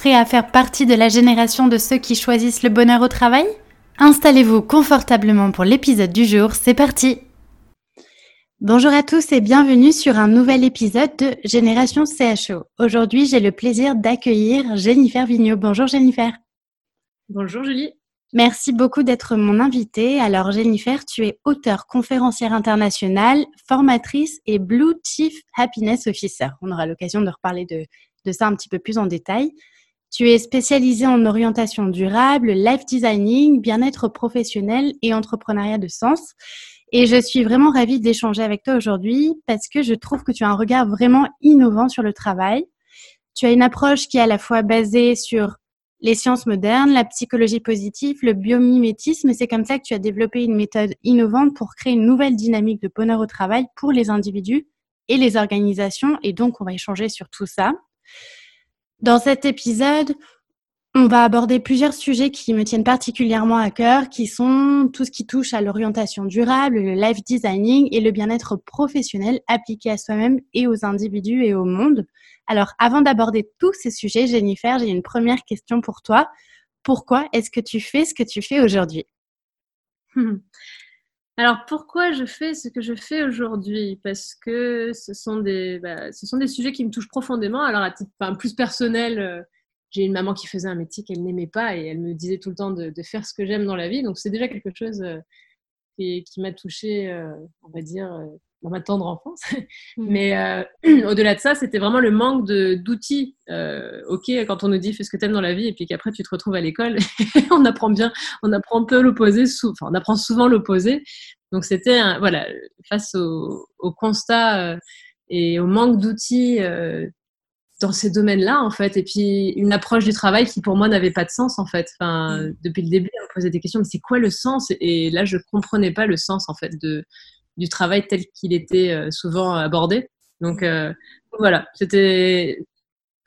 Prêt à faire partie de la génération de ceux qui choisissent le bonheur au travail? Installez-vous confortablement pour l'épisode du jour, c'est parti Bonjour à tous et bienvenue sur un nouvel épisode de Génération CHO. Aujourd'hui, j'ai le plaisir d'accueillir Jennifer Vigneault. Bonjour Jennifer. Bonjour Julie. Merci beaucoup d'être mon invitée. Alors Jennifer, tu es auteure, conférencière internationale, formatrice et Blue Chief Happiness Officer. On aura l'occasion de reparler de, de ça un petit peu plus en détail. Tu es spécialisée en orientation durable, life designing, bien-être professionnel et entrepreneuriat de sens. Et je suis vraiment ravie d'échanger avec toi aujourd'hui parce que je trouve que tu as un regard vraiment innovant sur le travail. Tu as une approche qui est à la fois basée sur les sciences modernes, la psychologie positive, le biomimétisme. C'est comme ça que tu as développé une méthode innovante pour créer une nouvelle dynamique de bonheur au travail pour les individus et les organisations. Et donc, on va échanger sur tout ça. Dans cet épisode, on va aborder plusieurs sujets qui me tiennent particulièrement à cœur, qui sont tout ce qui touche à l'orientation durable, le life designing et le bien-être professionnel appliqué à soi-même et aux individus et au monde. Alors, avant d'aborder tous ces sujets, Jennifer, j'ai une première question pour toi. Pourquoi est-ce que tu fais ce que tu fais aujourd'hui? Alors pourquoi je fais ce que je fais aujourd'hui? Parce que ce sont, des, bah, ce sont des sujets qui me touchent profondément. Alors à titre plus personnel, euh, j'ai une maman qui faisait un métier qu'elle n'aimait pas et elle me disait tout le temps de, faire ce que j'aime dans la vie. Donc c'est déjà quelque chose euh, qui, m'a touchée, euh, on va dire, dans ma tendre enfance. Mmh. Mais euh, au-delà de ça, c'était vraiment le manque d'outils. Euh, ok, quand on nous dit fais ce que tu aimes dans la vie et puis qu'après tu te retrouves à l'école, on apprend bien, on apprend un peu l'opposé, enfin, on apprend souvent l'opposé. Donc c'était voilà, face au, constat euh, et au manque d'outils dans ces domaines-là en fait, et puis une approche du travail qui pour moi n'avait pas de sens en fait. Enfin, mmh. depuis le début, on me posait des questions, mais c'est quoi le sens? Et là, je comprenais pas le sens en fait de du travail tel qu'il était euh, souvent abordé. Donc euh, voilà, c'était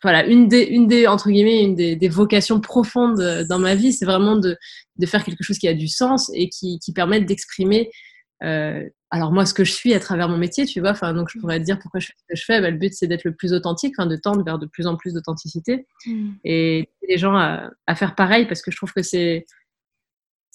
voilà une des une des entre guillemets une des, vocations profondes euh, dans ma vie, c'est vraiment de, de faire quelque chose qui a du sens et qui, qui permette d'exprimer alors moi ce que je suis à travers mon métier, tu vois. Enfin donc je pourrais te dire pourquoi je fais ce que je fais. Bah, le but c'est d'être le plus authentique, enfin de tendre vers de plus en plus d'authenticité mmh. et les gens à, à, faire pareil parce que je trouve que c'est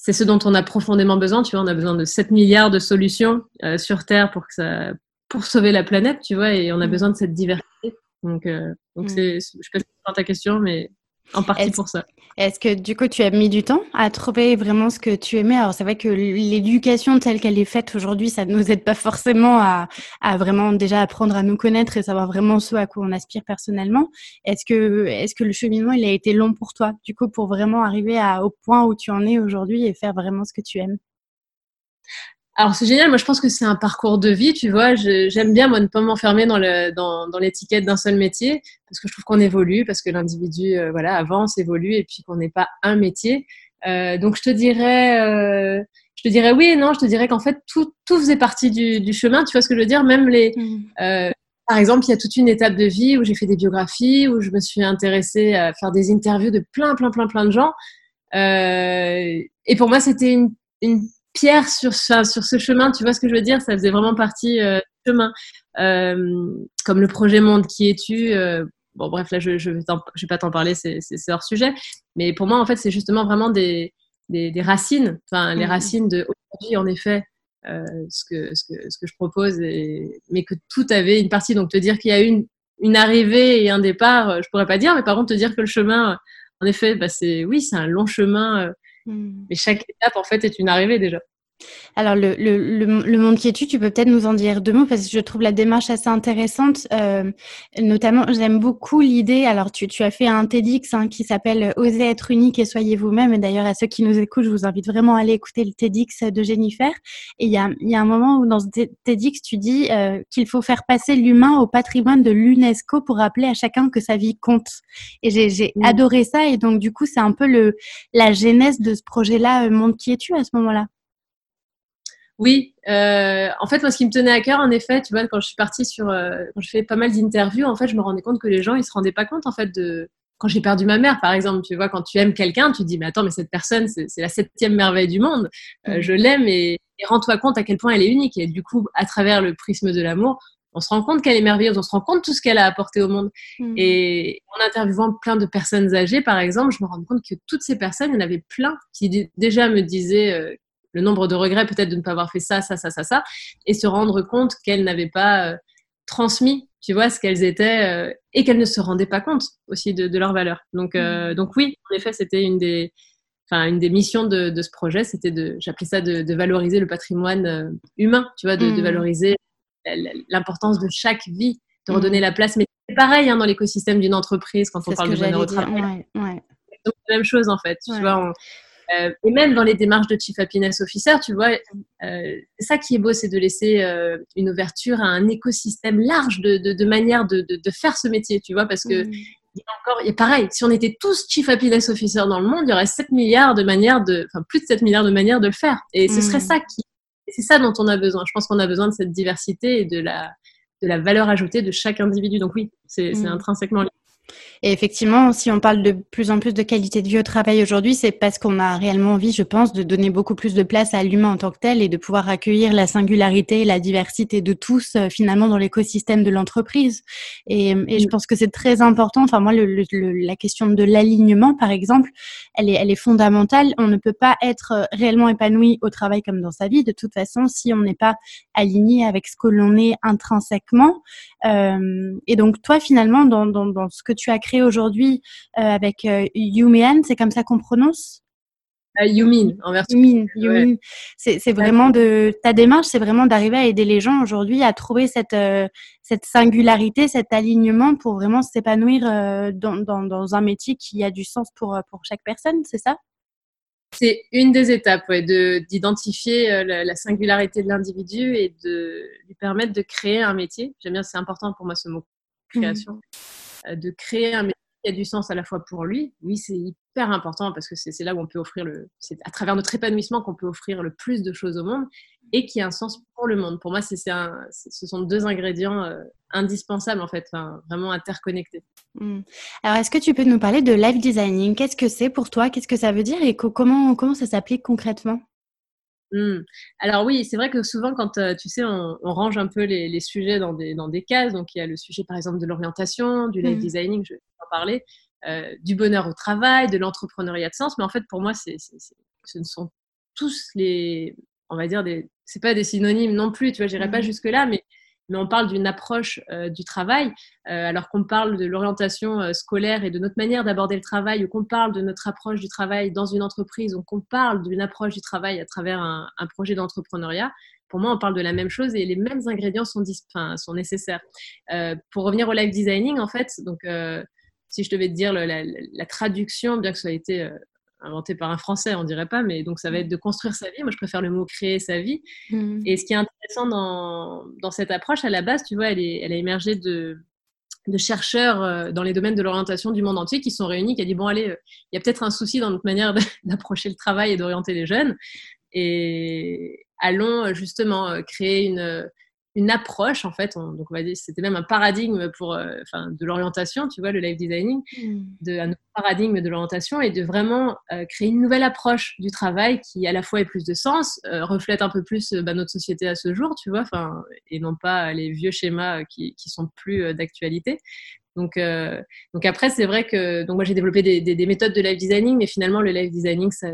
c'est ce dont on a profondément besoin. Tu vois, on a besoin de 7 milliards de solutions euh, sur Terre pour, que ça, pour sauver la planète, tu vois, et on a mm. besoin de cette diversité. Donc, euh, donc mm. c'est, je peux pas ta question, mais en partie pour ça. Est-ce que du coup tu as mis du temps à trouver vraiment ce que tu aimais? Alors c'est vrai que l'éducation telle qu'elle est faite aujourd'hui, ça ne nous aide pas forcément à, à, vraiment déjà apprendre à nous connaître et savoir vraiment ce à quoi on aspire personnellement. Est-ce que, est-ce que le cheminement il a été long pour toi du coup pour vraiment arriver à, au point où tu en es aujourd'hui et faire vraiment ce que tu aimes? Alors c'est génial, moi je pense que c'est un parcours de vie, tu vois. J'aime bien moi ne pas m'enfermer dans l'étiquette dans, d'un seul métier parce que je trouve qu'on évolue, parce que l'individu euh, voilà avance, évolue et puis qu'on n'est pas un métier. Euh, donc je te dirais, euh, je te dirais oui et non. Je te dirais qu'en fait tout, tout faisait partie du, du, chemin. Tu vois ce que je veux dire? Même les, mmh. euh, par exemple, il y a toute une étape de vie où j'ai fait des biographies, où je me suis intéressée à faire des interviews de plein plein plein plein de gens. Euh, et pour moi c'était une, une pierre sur, sur ce chemin, tu vois ce que je veux dire? Ça faisait vraiment partie euh, du chemin. Euh, comme le projet Monde qui es-tu? Euh, bon, bref, là, je ne je, vais pas t'en parler, c'est hors sujet. Mais pour moi, en fait, c'est justement vraiment des, des, racines, enfin, les mmh. racines de aujourd'hui, en effet, euh, ce, que, ce, que, ce que je propose, et, mais que tout avait une partie. Donc, te dire qu'il y a une, une arrivée et un départ, je pourrais pas dire, mais par contre, te dire que le chemin, en effet, bah, c'est oui, c'est un long chemin, mmh. mais chaque étape, en fait, est une arrivée déjà. Alors, le, le, le, monde qui est tu, tu peux peut-être nous en dire deux mots parce que je trouve la démarche assez intéressante. Euh, notamment, j'aime beaucoup l'idée. Alors, tu, tu, as fait un TEDx hein, qui s'appelle Osez être unique et soyez vous-même. Et d'ailleurs, à ceux qui nous écoutent, je vous invite vraiment à aller écouter le TEDx de Jennifer. Et il y a, y a, un moment où dans ce TEDx, tu dis euh, qu'il faut faire passer l'humain au patrimoine de l'UNESCO pour rappeler à chacun que sa vie compte. Et j'ai adoré ça. Et donc, du coup, c'est un peu le, la genèse de ce projet-là, euh, Monde qui es-tu à ce moment-là oui, euh, en fait, moi, ce qui me tenait à cœur, en effet, tu vois, quand je suis partie sur, euh, quand je fais pas mal d'interviews, en fait, je me rendais compte que les gens, ils se rendaient pas compte, en fait, de quand j'ai perdu ma mère, par exemple, tu vois, quand tu aimes quelqu'un, tu te dis, mais attends, mais cette personne, c'est la septième merveille du monde, euh, mm. je l'aime et, rends-toi compte à quel point elle est unique. Et du coup, à travers le prisme de l'amour, on se rend compte qu'elle est merveilleuse, on se rend compte de tout ce qu'elle a apporté au monde. Mm. Et en interviewant plein de personnes âgées, par exemple, je me rends compte que toutes ces personnes, il y en avait plein qui déjà me disaient le nombre de regrets peut-être de ne pas avoir fait ça, ça, ça, ça, ça, et se rendre compte qu'elles n'avaient pas euh, transmis, tu vois, ce qu'elles étaient euh, et qu'elles ne se rendaient pas compte aussi de, de leur valeur. Donc, euh, mm. donc oui, en effet, c'était une des, enfin, une des missions de, de ce projet, c'était de, j'appelais ça de, valoriser le patrimoine humain, tu vois, de, mm. valoriser l'importance de chaque vie, de redonner mm. la place. Mais c'est pareil hein, dans l'écosystème d'une entreprise quand on parle de bonheur au travail. Ouais, Donc, la même chose en fait. Tu vois, euh, et même dans les démarches de Chief Happiness Officer, tu vois, euh, ça qui est beau, c'est de laisser euh, une ouverture à un écosystème large de, de, de manières de, de, faire ce métier, tu vois, parce que mm. il y a encore, il pareil, si on était tous Chief Happiness Officer dans le monde, il y aurait 7 milliards de manières de, enfin plus de 7 milliards de manières de le faire. Et ce serait mm. ça qui, c'est ça dont on a besoin. Je pense qu'on a besoin de cette diversité et de la, de la valeur ajoutée de chaque individu. Donc oui, c'est mm. intrinsèquement lié. Et effectivement, si on parle de plus en plus de qualité de vie au travail aujourd'hui, c'est parce qu'on a réellement envie, je pense, de donner beaucoup plus de place à l'humain en tant que tel et de pouvoir accueillir la singularité et la diversité de tous euh, finalement dans l'écosystème de l'entreprise. Et, et, je pense que c'est très important. Enfin, moi, le, la question de l'alignement, par exemple, elle est, elle est fondamentale. On ne peut pas être euh, réellement épanoui au travail comme dans sa vie, de toute façon, si on n'est pas aligné avec ce que l'on est intrinsèquement. Euh, et donc, toi, finalement, dans, dans, dans ce que tu as créé aujourd'hui euh, avec euh, Yumian, c'est comme ça qu'on prononce? Euh, Yumin, en version. Yumin, Yumin. C'est vraiment de ta démarche, c'est vraiment d'arriver à aider les gens aujourd'hui à trouver cette cette singularité, cet alignement pour vraiment s'épanouir dans, dans, dans, un métier qui a du sens pour pour chaque personne, c'est ça? C'est une des étapes, ouais, d'identifier la, singularité de l'individu et de lui permettre de créer un métier. J'aime bien, c'est important pour moi ce mot mmh. création. Euh, de créer un métier qui a du sens à la fois pour lui. Oui, c'est hyper important parce que c'est là où on peut offrir le, c'est à travers notre épanouissement qu'on peut offrir le plus de choses au monde et qui a un sens pour le monde. Pour moi, c'est ce sont deux ingrédients euh, indispensables en fait, vraiment interconnectés. Hmm. Alors, est-ce que tu peux nous parler de life designing? Qu'est-ce que c'est pour toi? Qu'est-ce que ça veut dire? Et comment comment ça s'applique concrètement? Mmh. Alors oui, c'est vrai que souvent quand euh, tu sais, on, range un peu les, sujets dans des, dans des cases. Donc il y a le sujet par exemple de l'orientation, du life mmh. designing, je vais en parler, euh, du bonheur au travail, de l'entrepreneuriat de sens. Mais en fait, pour moi, c'est, ce ne sont tous les, on va dire, des, c'est pas des synonymes non plus. Tu vois, j'irai pas mmh. jusque là, mais mais on parle d'une approche euh, du travail, euh, alors qu'on parle de l'orientation euh, scolaire et de notre manière d'aborder le travail, ou qu'on parle de notre approche du travail dans une entreprise, ou qu'on parle d'une approche du travail à travers un, projet d'entrepreneuriat. Pour moi, on parle de la même chose et les mêmes ingrédients sont, sont nécessaires. pour revenir au live designing, en fait, donc si je devais te dire la, la, traduction, bien que ça ait été inventé par un Français, on dirait pas, mais donc ça va être de construire sa vie. Moi, je préfère le mot créer sa vie. Mmh. Et ce qui est intéressant dans, dans, cette approche, à la base, tu vois, elle, est, elle a émergé de, de chercheurs euh, dans les domaines de l'orientation du monde entier qui sont réunis, qui a dit, bon, allez, euh, il y a peut-être un souci dans notre manière d'approcher le travail et d'orienter les jeunes. Et allons justement euh, créer une une approche en fait. donc on va dire c'était même un paradigme pour, euh, enfin, de l'orientation, tu vois, le life designing, hmm. de, un paradigme de l'orientation et de vraiment euh, créer une nouvelle approche du travail qui à la fois ait plus de sens, euh, reflète un peu plus bah, notre société à ce jour, tu vois, enfin, et non pas les vieux schémas qui, qui sont plus d'actualité. Donc, donc après, c'est vrai que donc moi j'ai développé des, des, méthodes de live designing, mais finalement le live designing ça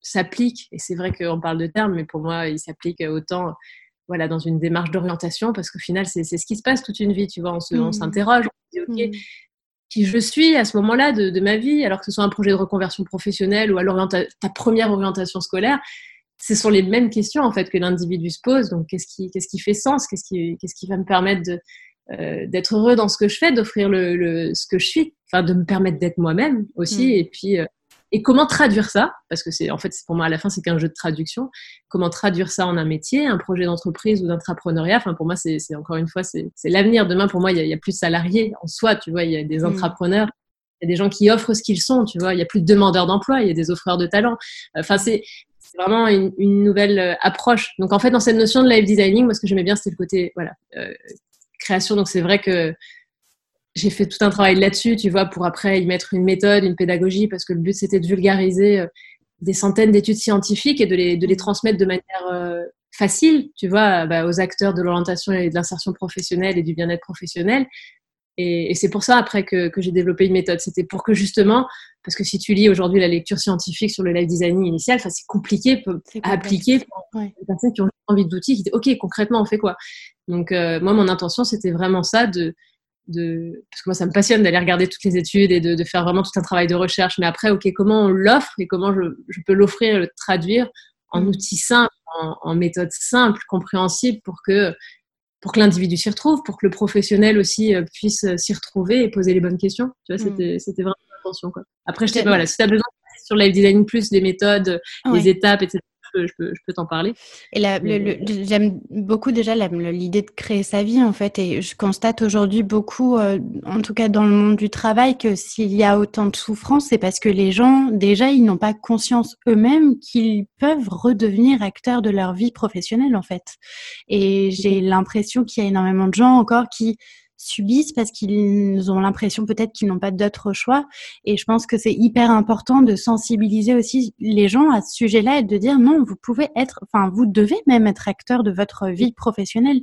s'applique et c'est vrai qu'on parle de termes, mais pour moi il s'applique autant voilà dans une démarche d'orientation parce qu'au final c'est ce qui se passe toute une vie, tu vois, on mmh. s'interroge, on, se dit ok. Mmh. Qui je suis à ce moment-là de, de, ma vie, alors que ce soit un projet de reconversion professionnelle ou alors ta première orientation scolaire, ce sont les mêmes questions en fait que l'individu se pose. Donc, qu'est-ce qui, qu'est-ce qui fait sens? Qu'est-ce qui, qu'est-ce qui va me permettre de, euh, d'être heureux dans ce que je fais, d'offrir le, le, ce que je suis, enfin, de me permettre d'être moi-même aussi. Mm. Et puis, euh, et comment traduire ça? Parce que c'est en fait, pour moi, à la fin, c'est qu'un jeu de traduction. Comment traduire ça en un métier, un projet d'entreprise ou d'entrepreneuriat? Enfin, pour moi, c'est, encore une fois, c'est, l'avenir. Demain, pour moi, il y, y, a, plus de salariés en soi. Tu vois, il y a des mm. entrepreneurs. Il y a des gens qui offrent ce qu'ils sont, tu vois. Il y a plus de demandeurs d'emploi, il y a des offreurs de talent. Enfin, c'est, c'est vraiment une, une, nouvelle euh, approche. Donc en fait, dans cette notion de live designing, moi ce que j'aimais bien, c'était le côté voilà euh, création. Donc c'est vrai que j'ai fait tout un travail là-dessus, tu vois, pour après y mettre une méthode, une pédagogie, parce que le but c'était de vulgariser euh, des centaines d'études scientifiques et de les, de les transmettre de manière facile, tu vois, bah, aux acteurs de l'orientation et de l'insertion professionnelle et du bien-être professionnel. Et, c'est pour ça, après, que, j'ai développé une méthode. C'était pour que, justement, parce que si tu lis aujourd'hui la lecture scientifique sur le live designing initial, c'est compliqué à appliquer pour les personnes qui ont envie d'outils, qui disent, OK, concrètement, on fait quoi? Donc, euh, moi, mon intention, c'était vraiment ça, de, de, parce que moi, ça me passionne d'aller regarder toutes les études et de, faire vraiment tout un travail de recherche. Mais après, OK, comment on l'offre et comment je, peux l'offrir, le traduire en mmh. outils simples, en, en méthode simple, compréhensible pour que pour que l'individu s'y retrouve, pour que le professionnel aussi euh, puisse euh, s'y retrouver et poser les bonnes questions. Tu vois, mm. c'était, vraiment l'intention. Après, je voilà, si tu as besoin sur live design plus, des méthodes, des étapes, etc., je peux, je peux t'en parler. Et j'aime beaucoup déjà l'idée de créer sa vie en fait. Et je constate aujourd'hui beaucoup, euh, en tout cas dans le monde du travail, que s'il y a autant de souffrance, c'est parce que les gens, déjà, ils n'ont pas conscience eux-mêmes qu'ils peuvent redevenir acteurs de leur vie professionnelle en fait. Et j'ai l'impression qu'il y a énormément de gens encore qui subissent parce qu'ils ont l'impression peut-être qu'ils n'ont pas d'autre choix. Et je pense que c'est hyper important de sensibiliser aussi les gens à ce sujet-là et de dire non, vous pouvez être, enfin, vous devez même être acteur de votre vie professionnelle.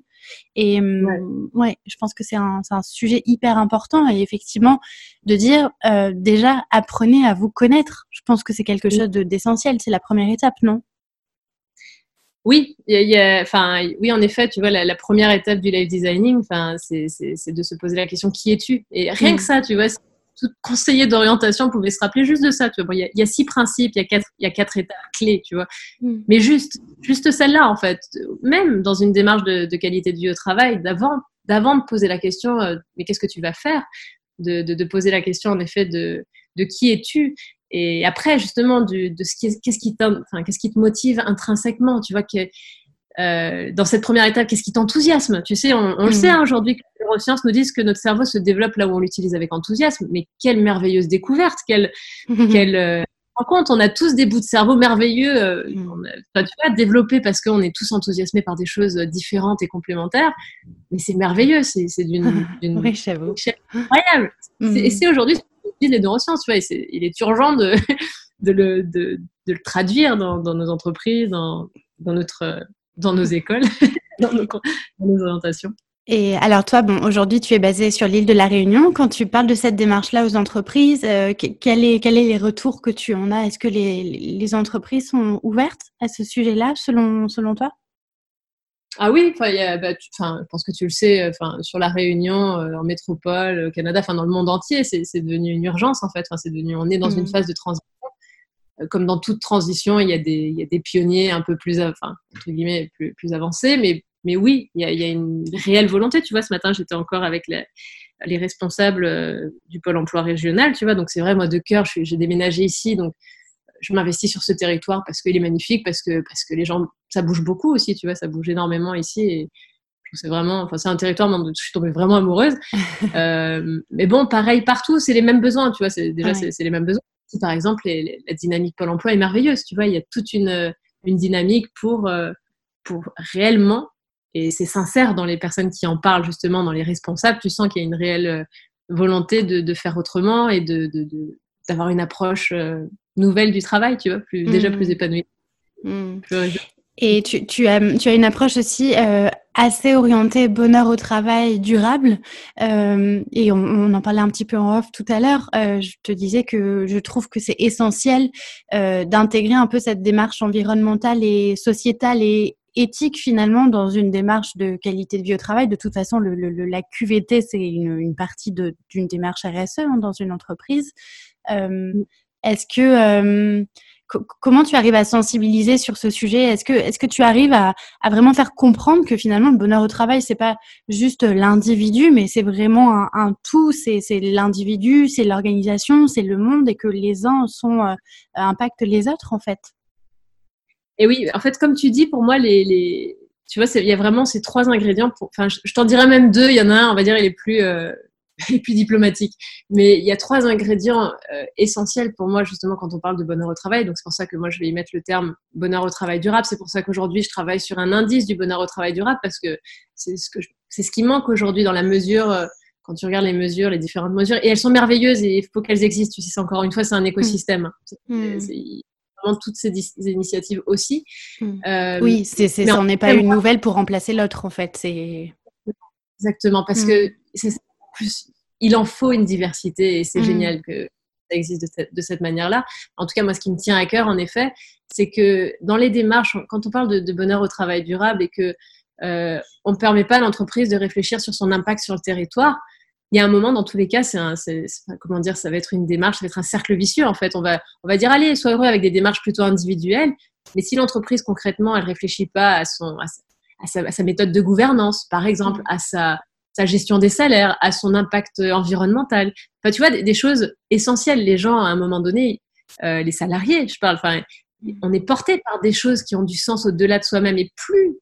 Et hum, ouais, je pense que c'est un, un, sujet hyper important et effectivement de dire euh, déjà apprenez à vous connaître. Je pense que c'est quelque chose d'essentiel. C'est la première étape, non? Oui, il y a, enfin, oui, en effet, tu vois, la, première étape du live designing, enfin, c'est de se poser la question qui es-tu? Et rien que mm. ça, tu vois, tout conseiller d'orientation pouvait se rappeler juste de ça. Tu vois, il, y a, six principes, il y a quatre, il y a quatre étapes clés, tu vois. Mm. Mais juste, juste celle-là, en fait, même dans une démarche de, qualité de vie au travail, d'avant, d'avant de poser la question, euh, mais qu'est-ce que tu vas faire? De, de, poser la question, en effet, de, de qui es-tu? Et après, justement, de ce qui, qu'est-ce qui, enfin, qu'est-ce qui te motive intrinsèquement, tu vois, que, euh, dans cette première étape, qu'est-ce qui t'enthousiasme? Tu sais, on, le mm. sait hein, aujourd'hui que les neurosciences nous disent que notre cerveau se développe là où on l'utilise avec enthousiasme, mais quelle merveilleuse découverte, quelle, quelle euh, On a tous des bouts de cerveau merveilleux, euh, mm. tu vois, développés parce qu'on est tous enthousiasmés par des choses différentes et complémentaires, mais c'est merveilleux, c'est, d'une, d'une oui, incroyable. Mm. Et c'est aujourd'hui les neurosciences, tu vois, il est urgent de, le, traduire dans, nos entreprises, dans, notre, dans nos écoles, dans, nos, orientations. Et alors toi, bon, aujourd'hui tu es basé sur l'île de la Réunion. Quand tu parles de cette démarche-là aux entreprises, euh, quel, est, quel est les retours que tu en as? Est-ce que les, entreprises sont ouvertes à ce sujet-là, selon toi? Ah oui, bah, je pense que tu le sais, sur la Réunion, euh, en métropole, au Canada, enfin dans le monde entier, c'est devenu une urgence en fait. c'est devenu, on est dans une mmh. phase de transition. Euh, comme dans toute transition, il y a des, il y a des pionniers un peu plus, enfin entre guillemets, plus, plus avancés, mais, mais oui, il y, a, il y, a, une réelle volonté. Tu vois, ce matin, j'étais encore avec les, les responsables euh, du pôle emploi régional. Tu vois, donc c'est vrai, moi de cœur, j'ai déménagé ici, donc je m'investis sur ce territoire parce qu'il est magnifique, parce que, parce que les gens, ça bouge beaucoup aussi, tu vois, ça bouge énormément ici. Et c'est vraiment, enfin, c'est un territoire dont je suis tombée vraiment amoureuse. euh, mais bon, pareil partout, c'est les mêmes besoins, tu vois, c'est, déjà, c'est, les mêmes besoins. Par exemple, la dynamique Pôle emploi est merveilleuse, tu vois, il y a toute une, une dynamique pour, euh, pour réellement, et c'est sincère dans les personnes qui en parlent, justement, dans les responsables, tu sens qu'il y a une réelle euh, volonté de, de faire autrement et de, de, d'avoir une approche euh, nouvelle du travail, tu vois, plus, déjà plus mmh. épanouie. Mmh. Et tu, tu, as, tu as une approche aussi euh, assez orienté bonheur au travail durable. Euh, et on, en parlait un petit peu en off tout à l'heure. Euh, je te disais que je trouve que c'est essentiel d'intégrer un peu cette démarche environnementale et sociétale et éthique finalement dans une démarche de qualité de vie au travail. De toute façon, le, le, la QVT, c'est une, une, partie d'une démarche RSE hein, dans une entreprise. Euh, Est-ce que comment tu arrives à sensibiliser sur ce sujet? Est-ce que, est-ce que tu arrives à, vraiment faire comprendre que finalement le bonheur au travail c'est pas juste l'individu, mais c'est vraiment un, tout. C'est, l'individu, c'est l'organisation, c'est le monde, et que les uns sont euh, impactent les autres en fait? Et oui, en fait, comme tu dis, pour moi, les, les... tu vois, il y a vraiment ces trois ingrédients. Pour... Enfin, je, t'en dirais même deux. Il y en a un, on va dire, il est plus euh, et plus diplomatique. Mais il y a trois ingrédients euh, essentiels pour moi, justement, quand on parle de bonheur au travail. Donc, c'est pour ça que moi, je vais y mettre le terme bonheur au travail durable. C'est pour ça qu'aujourd'hui, je travaille sur un indice du bonheur au travail durable parce que c'est ce, que c'est ce qui manque aujourd'hui dans la mesure, euh, quand tu regardes les mesures, les différentes mesures. Et elles sont merveilleuses et il faut qu'elles existent. Tu sais, c'est encore une fois, c'est un écosystème. Mmh. C'est, vraiment toutes ces, initiatives aussi. Mmh. Euh, oui, c'est, c'est, ça n'est pas une nouvelle pour remplacer l'autre, en fait. C'est... Exactement, parce mmh. que c'est plus, il en faut une diversité et c'est mm. génial que ça existe de cette, manière-là. En tout cas, moi, ce qui me tient à cœur, en effet, c'est que dans les démarches, quand on parle de, bonheur au travail durable et que euh, on ne permet pas à l'entreprise de réfléchir sur son impact sur le territoire, il y a un moment, dans tous les cas, c'est comment dire, ça va être une démarche, ça va être un cercle vicieux en fait. On va, on va dire allez, sois heureux avec des démarches plutôt individuelles, mais si l'entreprise concrètement, elle réfléchit pas à son, à sa, à sa méthode de gouvernance, par exemple, mm. à sa sa gestion des salaires, à son impact environnemental. Enfin, tu vois, des, choses essentielles. Les gens, à un moment donné, euh, les salariés, je parle, enfin, on est porté par des choses qui ont du sens au-delà de soi-même. Et plus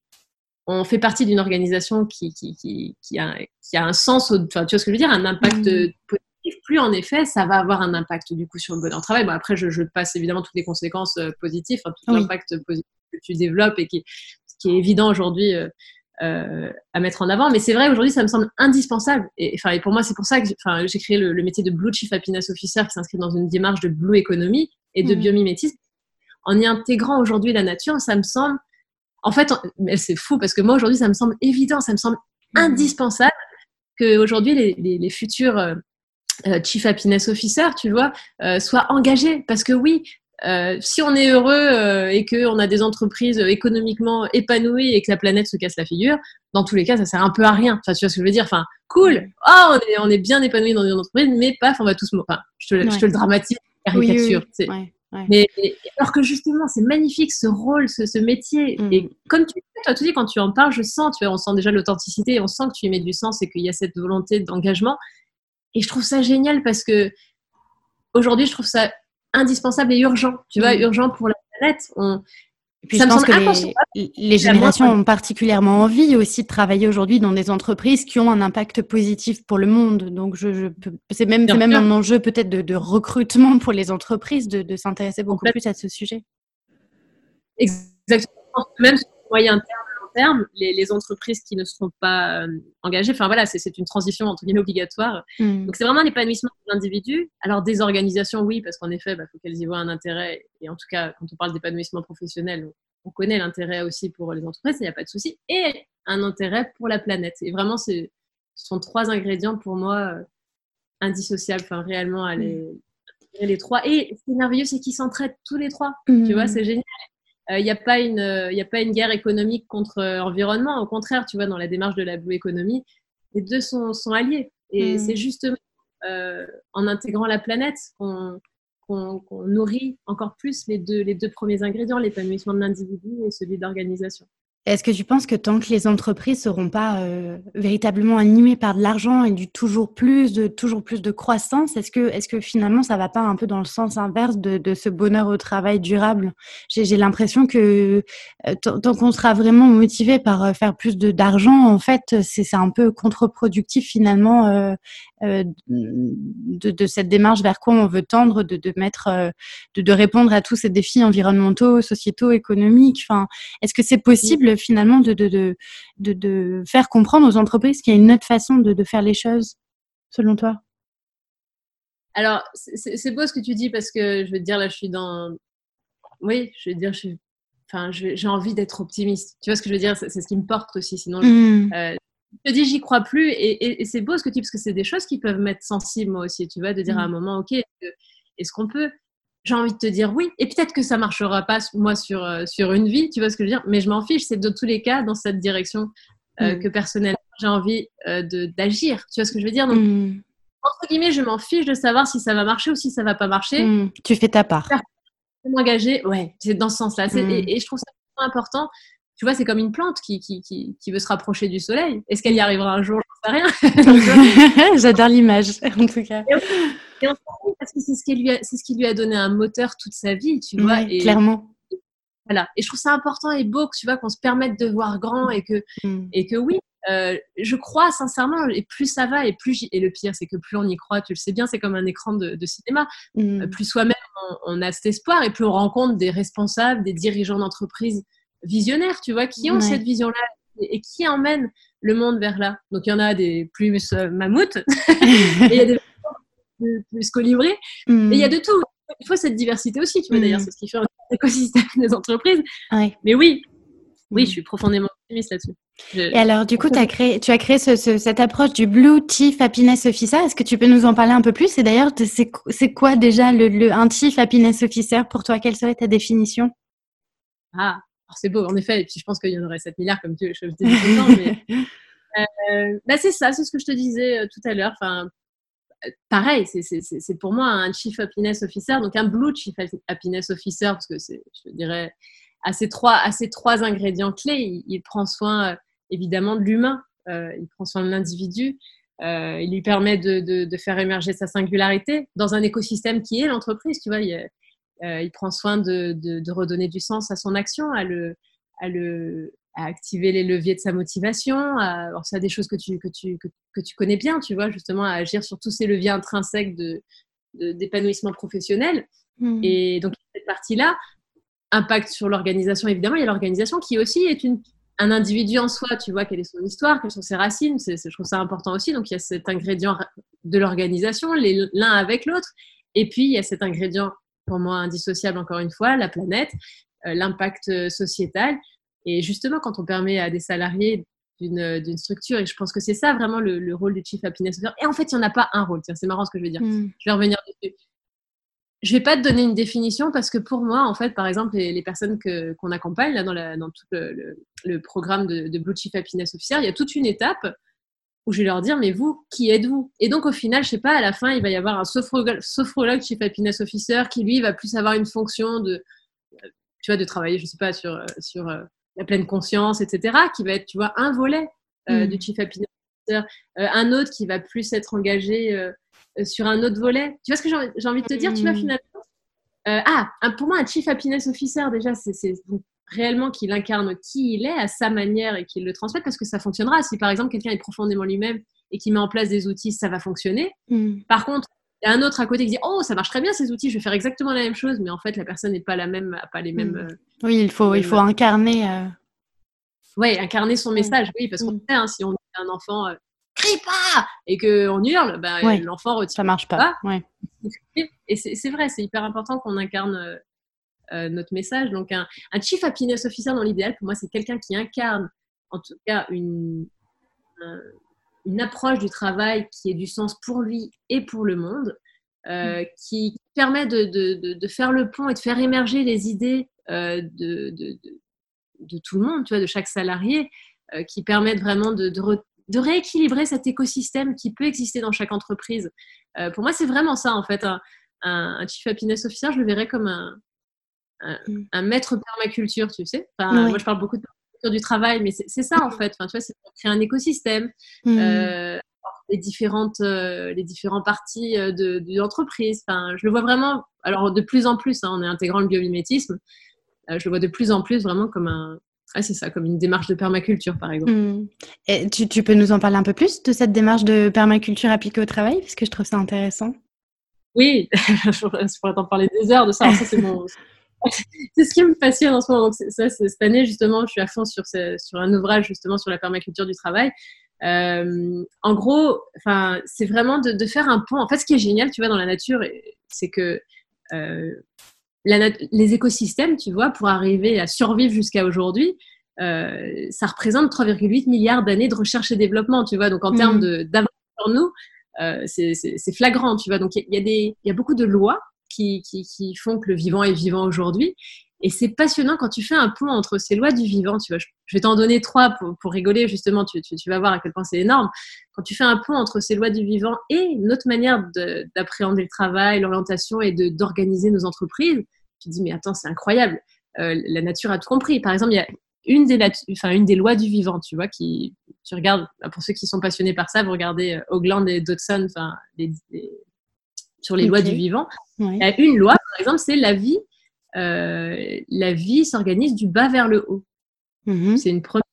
on fait partie d'une organisation qui, qui, qui, qui, a, qui a un sens, enfin, tu vois ce que je veux dire, un impact mmh. positif, plus en effet, ça va avoir un impact du coup sur le bonheur au travail. Bon, après, je, je, passe évidemment toutes les conséquences euh, positives, hein, tout l'impact positif que tu développes et qui, qui est évident aujourd'hui euh, euh, à mettre en avant. Mais c'est vrai, aujourd'hui, ça me semble indispensable. Et, et pour moi, c'est pour ça que j'ai créé le, métier de Blue Chief Happiness Officer qui s'inscrit dans une démarche de Blue Economy et de mmh. biomimétisme. En y intégrant aujourd'hui la nature, ça me semble. En fait, c'est fou parce que moi, aujourd'hui, ça me semble évident, ça me semble mmh. indispensable qu'aujourd'hui, les, les, les futurs. Euh, euh, Chief Happiness Officer, tu vois, soient engagés. Parce que oui, euh, si on est heureux euh, et qu'on a des entreprises économiquement épanouies et que la planète se casse la figure, dans tous les cas, ça sert un peu à rien. Enfin, tu vois ce que je veux dire? Enfin, cool. Oh, on est, on est bien épanoui dans une entreprise, mais paf, on va tous. Enfin, je te, je te le dramatise, caricature. Mais alors que justement, c'est magnifique ce rôle, ce, métier. Mm. Et comme tu toi, tu dis, quand tu en parles, je sens, tu vois, on sent déjà l'authenticité, on sent que tu y mets du sens et qu'il y a cette volonté d'engagement. Et je trouve ça génial parce que aujourd'hui, je trouve ça indispensable et urgent. Tu vois, mm. urgent pour la planète. On... puis ça je pense que les, les générations ont particulièrement envie aussi de travailler aujourd'hui dans des entreprises qui ont un impact positif pour le monde. Donc, je, je c'est même, même un enjeu peut-être de, de, recrutement pour les entreprises de, de s'intéresser beaucoup plus à ce sujet. Exactement. Même sur le moyen terme terme, les, entreprises qui ne seront pas euh, engagées, enfin voilà, c'est une transition entre guillemets obligatoire. Hmm. Donc c'est vraiment un épanouissement de l'individu. Alors des organisations, oui, parce qu'en effet, il bah, faut qu'elles y voient un intérêt. Et en tout cas, quand on parle d'épanouissement professionnel, on, connaît l'intérêt aussi pour les entreprises, il n'y a pas de souci. Et un intérêt pour la planète. Et vraiment, ce sont trois ingrédients pour moi euh, indissociables, enfin réellement à les, les trois. Et ce qui est merveilleux, c'est qu'ils s'entraident tous les trois. Tu vois, c'est génial il euh, n'y a, pas une, il a pas une guerre économique contre l'environnement. Au contraire, tu vois, dans la démarche de la Blue Economy, les deux sont, sont alliés. Et hmm. c'est justement euh, en intégrant la planète qu'on nourrit encore plus les deux, les deux premiers ingrédients, l'épanouissement de l'individu et celui de l'organisation. Est-ce que tu penses que tant que les entreprises ne seront pas euh, véritablement animées par de l'argent et du toujours plus, de toujours plus de croissance, est-ce que, finalement ça va pas un peu dans le sens inverse de, de ce bonheur au travail durable? J'ai, l'impression que euh, tant qu'on sera vraiment motivé par euh, faire plus d'argent, en fait, c'est, un peu contre-productif finalement de, de, cette démarche vers quoi on veut tendre, de, de mettre, de, de répondre à tous ces défis environnementaux, sociétaux, économiques. Enfin, est-ce que c'est possible finalement de, de, de, de, faire comprendre aux entreprises qu'il y a une autre façon de, faire les choses, selon toi? Alors, c'est beau ce que tu dis parce que je vais te dire, là, je suis dans. Oui, je te dire, je suis enfin, j'ai envie d'être optimiste. Tu vois ce que je veux dire? C'est ce qui me porte aussi. Sinon, Mm. euh, je te dis, j'y crois plus. Et, et- et c'est beau ce que tu dis, parce que c'est des choses qui peuvent m'être sensibles, moi aussi. Tu vois, de dire à un moment, OK, est-ce qu'on peut? J'ai envie de te dire oui. Et peut-être que ça marchera pas, moi, sur, euh, sur une vie. Tu vois ce que je veux dire Mais je m'en fiche. C'est de tous les cas dans cette direction euh, Mm. que personnellement, j'ai envie euh, d'agir. Tu vois ce que je veux dire Donc, Mm. entre guillemets, je m'en fiche de savoir si ça va marcher ou si ça va pas marcher. Mm. Tu fais ta part. m'engager, ouais, c'est dans ce sens-là. Et je trouve ça important. Tu vois, c'est comme une plante qui, qui, qui, qui veut se rapprocher du soleil. Est-ce qu'elle y arrivera un jour? J'en sais rien. J'adore l'image, en tout cas. Et s'en fout parce que c'est ce, qui lui a, c'est ce qui lui a donné un moteur toute sa vie, tu vois. Ouais, et, clairement. voilà. et je trouve ça important et beau que tu vois qu'on se permette de voir grand et que, Mm. et que oui, euh, je crois sincèrement, et plus ça va, et plus j'y- et le pire, c'est que plus on y croit, tu le sais bien, c'est comme un écran de, de cinéma. Mm. Euh, plus soi-même on, on a cet espoir et plus on rencontre des responsables, des dirigeants d'entreprise visionnaires, tu vois, qui ont Ouais. cette vision-là et, et qui emmènent le monde vers là? Donc il y en a des plus euh, mammouths et il y a des plus, plus colibris Mm. et il y a de tout. Il faut cette diversité aussi, tu vois, Mm. d'ailleurs, c'est ce qui fait un écosystème des entreprises. Ouais. Mais oui, oui, Mm. je suis profondément optimiste là-dessus. Je- Et alors, du coup, as créé, tu as créé ce- ce- cette approche du Blue Chief Happiness Officer. Est-ce que tu peux nous en parler un peu plus? Et d'ailleurs, c'est qu- c'est quoi déjà le, le, un Chief Happiness Officer pour toi? Quelle serait ta définition Ah, alors c'est beau, en effet, et puis je pense qu'il y en aurait 7 milliards, comme tu je dit tout le temps, mais Euh, bah, c'est ça, c'est ce que je te disais euh, tout à l'heure. Enfin, euh, pareil, c'est- pour moi un Chief Happiness Officer, donc un Blue Chief Happiness Officer, parce que c'est, je dirais, à ces trois, à ces trois ingrédients clés, il, il prend soin évidemment de l'humain, euh, il prend soin de l'individu, euh, il lui permet de, de- de faire émerger sa singularité dans un écosystème qui est l'entreprise, tu vois. Il, il prend soin de, de- de redonner du sens à son action, à le, à le, à activer les leviers de sa motivation. À, alors, ça, des choses que tu, que, tu, que, que tu connais bien, tu vois, justement, à agir sur tous ces leviers intrinsèques de, de- d'épanouissement professionnel. Mm. Et donc, cette partie-là, impact sur l'organisation, évidemment, il y a l'organisation qui aussi est une, un individu en soi, tu vois, quelle est son histoire, quelles sont ses racines, c'est- je trouve ça important aussi. Donc, il y a cet ingrédient de l'organisation, les- l'un avec l'autre. Et puis, il y a cet ingrédient, pour moi, indissociable, encore une fois, la planète, euh, l'impact euh, sociétal. Et justement, quand on permet à des salariés d'une, d'une structure, et je pense que c'est ça vraiment le, le rôle du Chief Happiness Officer. Et en fait, il n'y en a pas un rôle. C'est marrant ce que je veux dire. Mm. Je vais revenir dessus. Je vais pas te donner une définition parce que pour moi, en fait, par exemple, les, les personnes que, qu'on accompagne là, dans, la, dans tout le, le- le programme de, de Blue Chief Happiness Officer, il y a toute une étape où je vais leur dire, mais vous, qui êtes-vous? Et donc, au final, je sais pas, à la fin, il va y avoir un sophrologue, sophrologue Chief Happiness Officer qui, lui, va plus avoir une fonction de, euh, tu vois, de travailler, je sais pas, sur, euh, sur euh, la pleine conscience, etc., qui va être, tu vois, un volet euh, Mm. du Chief Happiness Officer, Euh, un autre qui va plus être engagé euh, sur un autre volet. Tu vois ce que j'ai envie- de te dire, tu vois, Mm. finalement? Ah, pour moi, un Chief Happiness Officer, déjà, c'est réellement qu'il incarne qui il est à sa manière et qu'il le transmette parce que ça fonctionnera. Si, par exemple, quelqu'un est profondément lui-même et qui met en place des outils, ça va fonctionner. Mm. Par contre, il y a un autre à côté qui dit Oh, ça marche très bien ces outils, je vais faire exactement la même chose, mais en fait, la personne n'est pas la même, n'a pas les mêmes. Mm. euh, Oui, il faut, il faut incarner. euh, Ouais, incarner son Mm. message, oui, parce qu'on sait, hein, si on dit à un enfant euh, crie pas et qu'on hurle, Ouais. l'enfant retire. Ça marche pas. Ouais. Et c'est c'est vrai, c'est hyper important qu'on incarne euh, notre message. Donc, un, un Chief Happiness Officer dans l'idéal, pour moi, c'est quelqu'un qui incarne, en tout cas, une, un- une approche du travail qui ait du sens pour lui et pour le monde, euh, qui permet de, de- de- de faire le pont et de faire émerger les idées euh, de, tout le monde, tu vois, de chaque salarié, euh, qui permettent vraiment de, de re- rééquilibrer cet écosystème qui peut exister dans chaque entreprise. Pour moi, c'est vraiment ça, en fait. Un, un- un Chief Happiness Officer, je le verrais comme un, un, Mm. un maître permaculture, tu sais. Enfin, Oui. Moi, je parle beaucoup de permaculture du travail, mais c'est ça, en fait. Enfin, tu vois, c'est créer un écosystème, Mm. euh, les, différentes, euh, les différentes parties euh, de, de l'entreprise. Enfin, je le vois vraiment, alors de plus en plus, hein, on est intégrant le biomimétisme, euh, je le vois de plus en plus vraiment comme un... Ah, c'est ça, comme une démarche de permaculture, par exemple. Mm. Et tu, tu peux nous en parler un peu plus de cette démarche de permaculture appliquée au travail? Parce que je trouve ça intéressant. Oui, je pourrais t'en parler des heures de ça. Alors ça, c'est mon... c'est ce qui me passionne en ce moment. Donc, ça, cette année, justement, je suis à fond sur, ce- sur un ouvrage, justement, sur la permaculture du travail. Euh, en gros, c'est vraiment de, de faire un pont. En fait, ce qui est génial, tu vois, dans la nature, c'est que euh, les écosystèmes, tu vois, pour arriver à survivre jusqu'à aujourd'hui, euh, ça représente 3,8 milliards d'années de recherche et développement, tu vois. Donc, en termes mmh. d'avancée pour nous, c'est flagrant, tu vois. Donc, il y, a des, y a beaucoup de lois qui, font que le vivant est vivant aujourd'hui. Et c'est passionnant quand tu fais un pont entre ces lois du vivant. Tu vois, je vais t'en donner trois pour, pour, rigoler, justement. Tu, tu, vas voir à quel point c'est énorme. Quand tu fais un pont entre ces lois du vivant et notre manière d'appréhender le travail, l'orientation et d'organiser nos entreprises, tu te dis, mais attends, c'est incroyable. Euh, la nature a tout compris. Par exemple, il y a une des, enfin, une des lois du vivant, tu vois, qui, tu regardes, bah, pour ceux qui sont passionnés par ça, vous regardez euh, et Dodson, enfin, sur les lois du vivant. A une loi, par exemple, c'est la vie euh, la vie s'organise du bas vers le haut. Mm-hmm. C'est une première.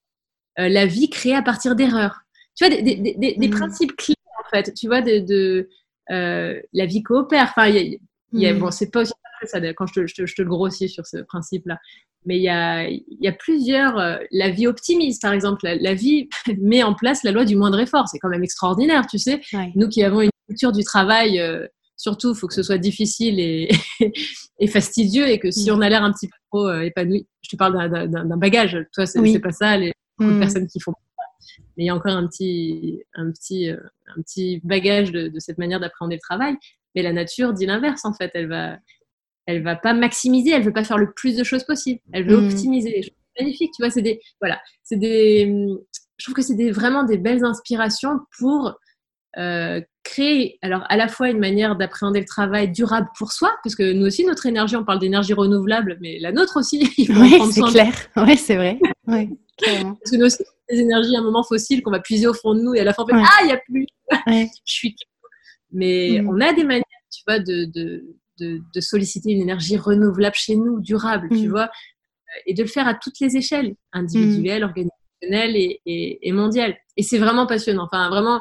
Euh, la vie créée à partir d'erreurs. Tu vois, des, mm. principes clés, en fait. Tu vois, de, euh, la vie coopère. Enfin, y a, mm. bon, c'est pas aussi ça quand je te, je, te, le grossis sur ce principe-là. Mais il y a, y a, plusieurs. la vie optimise, par exemple. La, vie met en place la loi du moindre effort. C'est quand même extraordinaire, tu sais. Nous qui avons une culture du travail surtout, il faut que ce soit difficile et, et, fastidieux et que si mm. on a l'air un petit peu trop euh, épanoui, je te parle d'un bagage, toi, c'est pas ça, les mm. personnes qui font mais il y a encore un petit, un petit, euh, un petit bagage de, cette manière d'appréhender le travail. Mais la nature dit l'inverse, en fait. Elle va, elle va pas maximiser, elle veut pas faire le plus de choses possible. Elle veut mm. optimiser les choses. Magnifique, tu vois, c'est des, voilà, c'est des, je trouve que c'est des, vraiment des belles inspirations pour euh, créer alors à la fois une manière d'appréhender le travail durable pour soi, parce que nous aussi notre énergie, on parle d'énergie renouvelable, mais la nôtre aussi, oui, c'est clair, oui c'est vrai, ouais, parce que nous aussi des énergies à un moment fossile qu'on va puiser au fond de nous et à la fin on fait ah il y a plus, je suis mais mm. on a des manières, tu vois, de, de, de, solliciter une énergie renouvelable chez nous, durable, tu mm. vois, et de le faire à toutes les échelles, individuelles, mm. organisationnelles et, et, et mondiales. Et c'est vraiment passionnant. Enfin, vraiment,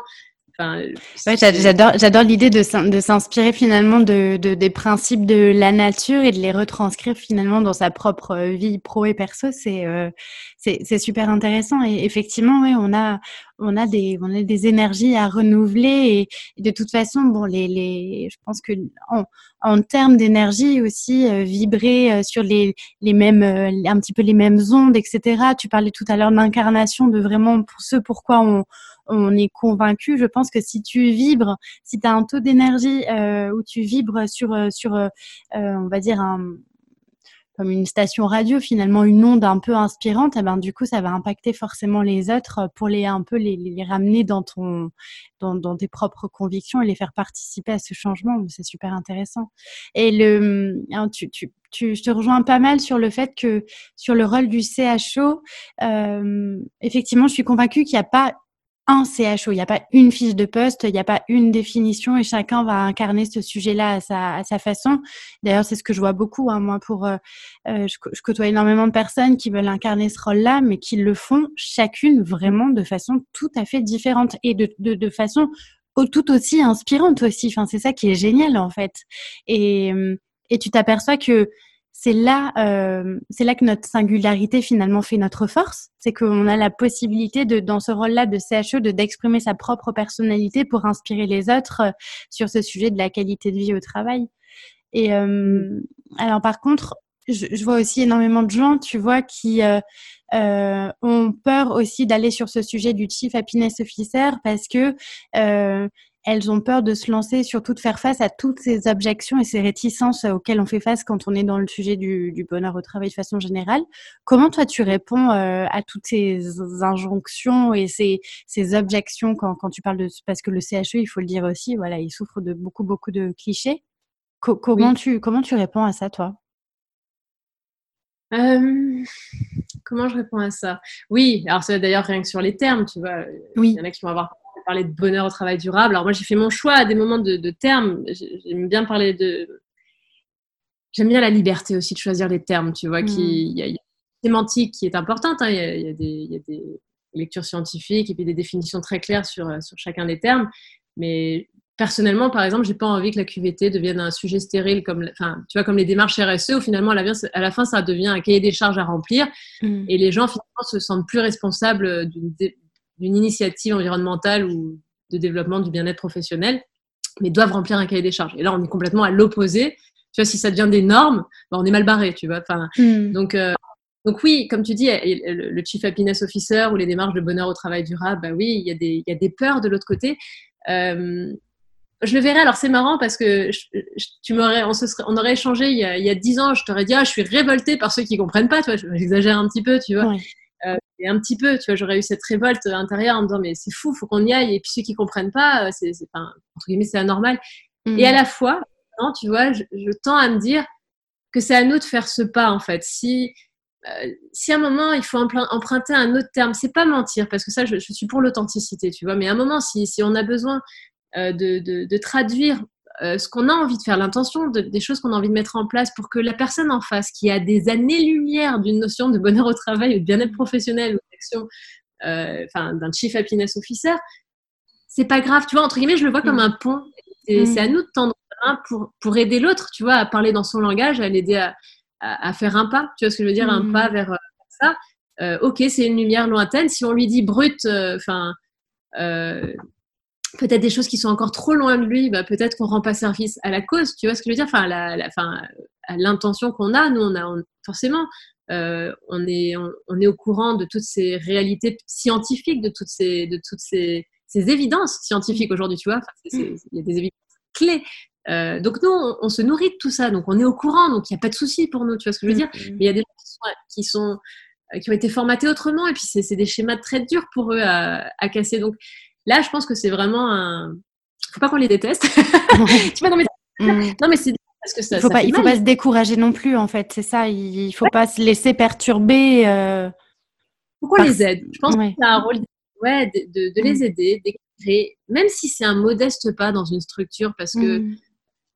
j'adore, j'adore l'idée de, de s'inspirer finalement de, de, des principes de la nature et de les retranscrire finalement dans sa propre vie pro et perso. C'est, euh, c'est, c'est super intéressant. Et effectivement, oui, on a, on a des, on a des énergies à renouveler et, de toute façon, bon, les, les, je pense que en, en termes d'énergie aussi, euh, vibrer euh, sur les, les mêmes, un petit peu les mêmes ondes, etc. Tu parlais tout à l'heure d'incarnation, de vraiment pour ce pourquoi on on est convaincu. Je pense que si tu vibres, si tu as un taux d'énergie euh, où tu vibres sur, euh, sur euh, on va dire, un, comme une station radio, finalement une onde un peu inspirante, eh ben, du coup, ça va impacter forcément les autres pour les un peu les, ramener dans ton dans, tes propres convictions et les faire participer à ce changement. C'est super intéressant. Et le, hein, tu, tu, tu, je te rejoins pas mal sur le fait que sur le rôle du CHO, effectivement, je suis convaincue qu'il n'y a pas un CHO. Il n'y a pas une fiche de poste, il n'y a pas une définition et chacun va incarner ce sujet-là à sa, façon. D'ailleurs, c'est ce que je vois beaucoup. Hein, moi, pour euh, euh je, je, côtoie énormément de personnes qui veulent incarner ce rôle-là, mais qui le font chacune vraiment de façon tout à fait différente et de, de, de façon tout aussi inspirante aussi. Enfin, c'est ça qui est génial en fait. Et, et tu t'aperçois que c'est là, euh, c'est là que notre singularité finalement fait notre force. C'est qu'on a la possibilité de, dans ce rôle-là de CHE, de d'exprimer sa propre personnalité pour inspirer les autres euh, sur ce sujet de la qualité de vie au travail. Et euh, alors par contre, je, je, vois aussi énormément de gens, tu vois, qui euh, euh ont peur aussi d'aller sur ce sujet du Chief Happiness Officer parce que elles ont peur de se lancer, surtout de faire face à toutes ces objections et ces réticences auxquelles on fait face quand on est dans le sujet du, bonheur au travail de façon générale. Comment toi tu réponds euh, à toutes ces injonctions et ces, ces objections quand, quand, tu parles de parce que le CHE, il faut le dire aussi, voilà, il souffre de beaucoup beaucoup de clichés. comment tu comment tu réponds à ça toi? Euh, comment je réponds à ça? Oui, alors c'est d'ailleurs rien que sur les termes, tu vois. Oui. Il y en a qui vont avoir parler de bonheur au travail durable. Alors moi, j'ai fait mon choix à des moments de, termes. J'aime bien parler de... J'aime bien la liberté aussi de choisir les termes, tu vois. Qui, mm. il, y a, une sémantique qui est importante. Hein. Il, y a, des, lectures scientifiques et puis des définitions très claires sur, sur chacun des termes. Mais personnellement, par exemple, j'ai pas envie que la QVT devienne un sujet stérile comme, enfin, tu vois, comme les démarches RSE où finalement, à la, fin, ça devient un cahier des charges à remplir mm. et les gens finalement se sentent plus responsables d'une d'une initiative environnementale ou de développement du bien-être professionnel, mais doivent remplir un cahier des charges. Et là, on est complètement à l'opposé Tu vois, si ça devient des normes, bah, on est mal barré, tu vois. Enfin, hmm. donc, euh, donc oui, comme tu dis, le Chief Happiness Officer ou les démarches de bonheur au travail durable, bah oui, il y a des, il y a des peurs de l'autre côté. Euh, je le verrais. Alors c'est marrant parce que tu m'aurais, on, se serait, on aurait échangé il y, a, dix ans. Je t'aurais dit ah je suis révoltée par ceux qui comprennent pas. Tu vois, j'exagère un petit peu, tu vois. Euh, et un petit peu, tu vois, j'aurais eu cette révolte intérieure en me disant mais c'est fou, faut qu'on y aille. Et puis ceux qui comprennent pas, euh, c'est, entre guillemets c'est anormal. Et à mm. la fois, non, tu vois, je, je, tends à me dire que c'est à nous de faire ce pas en fait. Si euh, si à un moment il faut emprunter un autre terme, c'est pas mentir parce que ça, je, je suis pour l'authenticité, tu vois. Mais à un moment, si, si on a besoin euh, de, de, de, traduire euh, ce qu'on a envie de faire, l'intention des choses qu'on a envie de mettre en place pour que la personne en face, qui a des années-lumière d'une notion de bonheur au travail ou de bien-être professionnel ou d'action, euh, enfin d'un chief happiness officer, c'est pas grave, tu vois, entre guillemets, je le vois comme mm. un pont. Mm. C'est à nous de tendre un pour, pour aider l'autre, tu vois, à parler dans son langage, à l'aider à, à, faire un pas, tu vois ce que je veux dire, un mm. pas vers, ça. ok, c'est une lumière lointaine. Si on lui dit brut, enfin, peut-être des choses qui sont encore trop loin de lui, bah, peut-être qu'on rend pas service à la cause, tu vois ce que je veux dire? Enfin, la, la, enfin, à l'intention qu'on a, nous, on a forcément, euh, on, est, on, est au courant de toutes ces réalités scientifiques, de toutes ces, de toutes ces, ces évidences scientifiques aujourd'hui, tu vois? Il y a des évidences clés. Euh, donc nous, on, se nourrit de tout ça, donc on est au courant, donc il n'y a pas de souci pour nous, tu vois ce que je veux dire? Mais il y a des gens qui sont, qui sont qui ont été formatés autrement, et puis c'est des schémas très durs pour eux à, à casser. Donc Là, je pense que c'est vraiment un. Faut pas qu'on les déteste. tu vois, non, mais, mm. non, mais c'est parce que ça. Il faut pas, il faut pas se décourager non plus, en fait. C'est ça. Il faut pas se laisser perturber. Euh, faut qu'on les aide? Je pense que c'est un rôle ouais, de, de, les mm. aider, d'écrire, même si c'est un modeste pas dans une structure, parce que mm.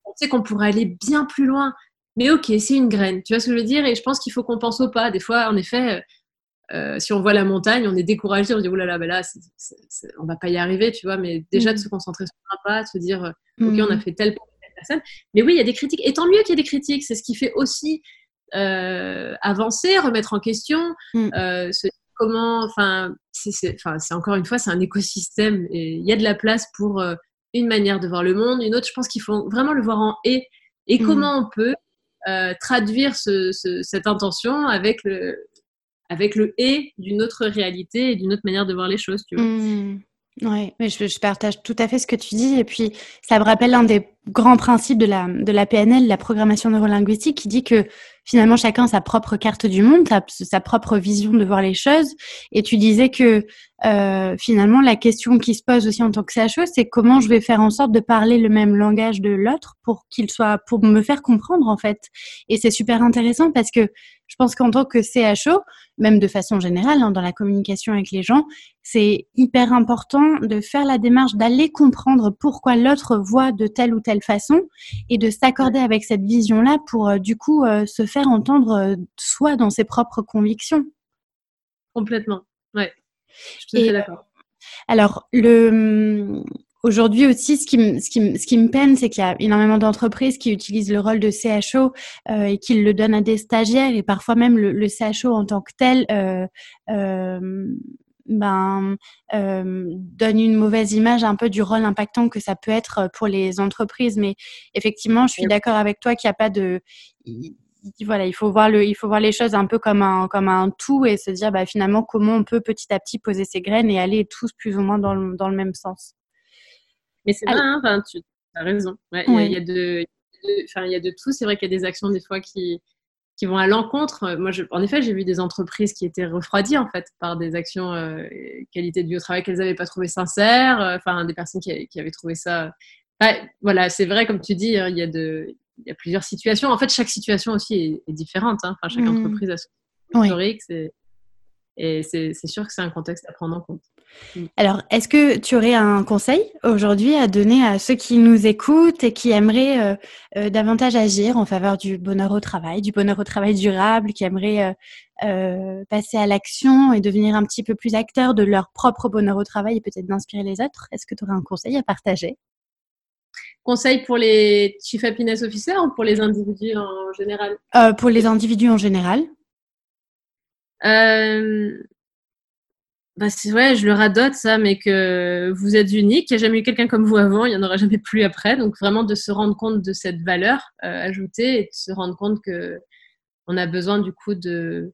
on sait qu'on pourrait aller bien plus loin. Mais ok, c'est une graine. Tu vois ce que je veux dire? Et je pense qu'il faut qu'on pense au pas. Des fois, en effet, euh, si on voit la montagne, on est découragé, on se dit, oulala, là là, ben là on va pas y arriver, tu vois, mais déjà de mm. se concentrer sur un pas, de se dire, euh, ok, on a mm. fait telle personne. Mais oui, il y a des critiques, et tant mieux qu'il y ait des critiques, c'est ce qui fait aussi euh, avancer, remettre en question, mm. comment, enfin, c'est encore une fois, c'est un écosystème, et il y a de la place pour une manière de voir le monde, une autre, je pense qu'il faut vraiment le voir en et, et comment on peut traduire cette intention avec le, avec le et d'une autre réalité et d'une autre manière de voir les choses, tu. Mmh. Oui, mais je, partage tout à fait ce que tu dis. Et puis, ça me rappelle un des grands principes de la, de la PNL, la programmation neurolinguistique, qui dit que finalement, chacun a sa propre carte du monde, sa, propre vision de voir les choses. Et tu disais que euh, finalement, la question qui se pose aussi en tant que CHO, c'est comment je vais faire en sorte de parler le même langage de l'autre pour qu'il soit, pour me faire comprendre, en fait. Et c'est super intéressant parce que je pense qu'en tant que CHO, même de façon générale, hein, dans la communication avec les gens, c'est hyper important de faire la démarche d'aller comprendre pourquoi l'autre voit de telle ou telle façon et de s'accorder avec cette vision-là pour euh, du coup euh, se faire entendre euh, soi dans ses propres convictions. Complètement, ouais. Je suis d'accord. Alors, le, Aujourd'hui aussi, ce qui, me, ce, qui ce qui me peine, c'est qu'il y a énormément d'entreprises qui utilisent le rôle de CHO euh, et qui le donnent à des stagiaires et parfois même le, le CHO en tant que tel euh, euh, ben, euh, donne une mauvaise image un peu du rôle impactant que ça peut être pour les entreprises. Mais effectivement, je suis d'accord avec toi qu'il n'y a pas de voilà, il faut voir le, il faut voir les choses un peu comme un, comme un tout et se dire, bah, finalement, comment on peut petit à petit poser ses graines et aller tous plus ou moins dans le, dans le même sens. Mais c'est vrai, hein, tu as raison. Il y, a de, enfin, il y a de tout. C'est vrai qu'il y a des actions des fois qui, qui vont à l'encontre. Moi, je, en effet, j'ai vu des entreprises qui étaient refroidies en fait par des actions euh, qualité de vie au travail qu'elles n'avaient pas trouvé sincères. Euh, enfin, des personnes qui, qui, avaient trouvé ça. voilà, c'est vrai, comme tu dis, hein, il y a de, il y a plusieurs situations. En fait, chaque situation aussi est, différente. Hein. Enfin, chaque mmh. entreprise a son historique. Et c'est sûr que c'est un contexte à prendre en compte. Mm. Alors, est-ce que tu aurais un conseil aujourd'hui à donner à ceux qui nous écoutent et qui aimeraient euh, euh, davantage agir en faveur du bonheur au travail, du bonheur au travail durable, qui aimeraient euh, passer à l'action et devenir un petit peu plus acteurs de leur propre bonheur au travail et peut-être d'inspirer les autres? Est-ce que tu aurais un conseil à partager? Conseil pour les Chief Happiness Officers ou pour les individus en général? Pour les individus en général. Bah c'est vrai, je le radote ça, mais que vous êtes unique, qu'il n'y a jamais eu quelqu'un comme vous avant, il n'y en aura jamais plus après. Donc vraiment de se rendre compte de cette valeur euh, ajoutée et de se rendre compte que on a besoin du coup de,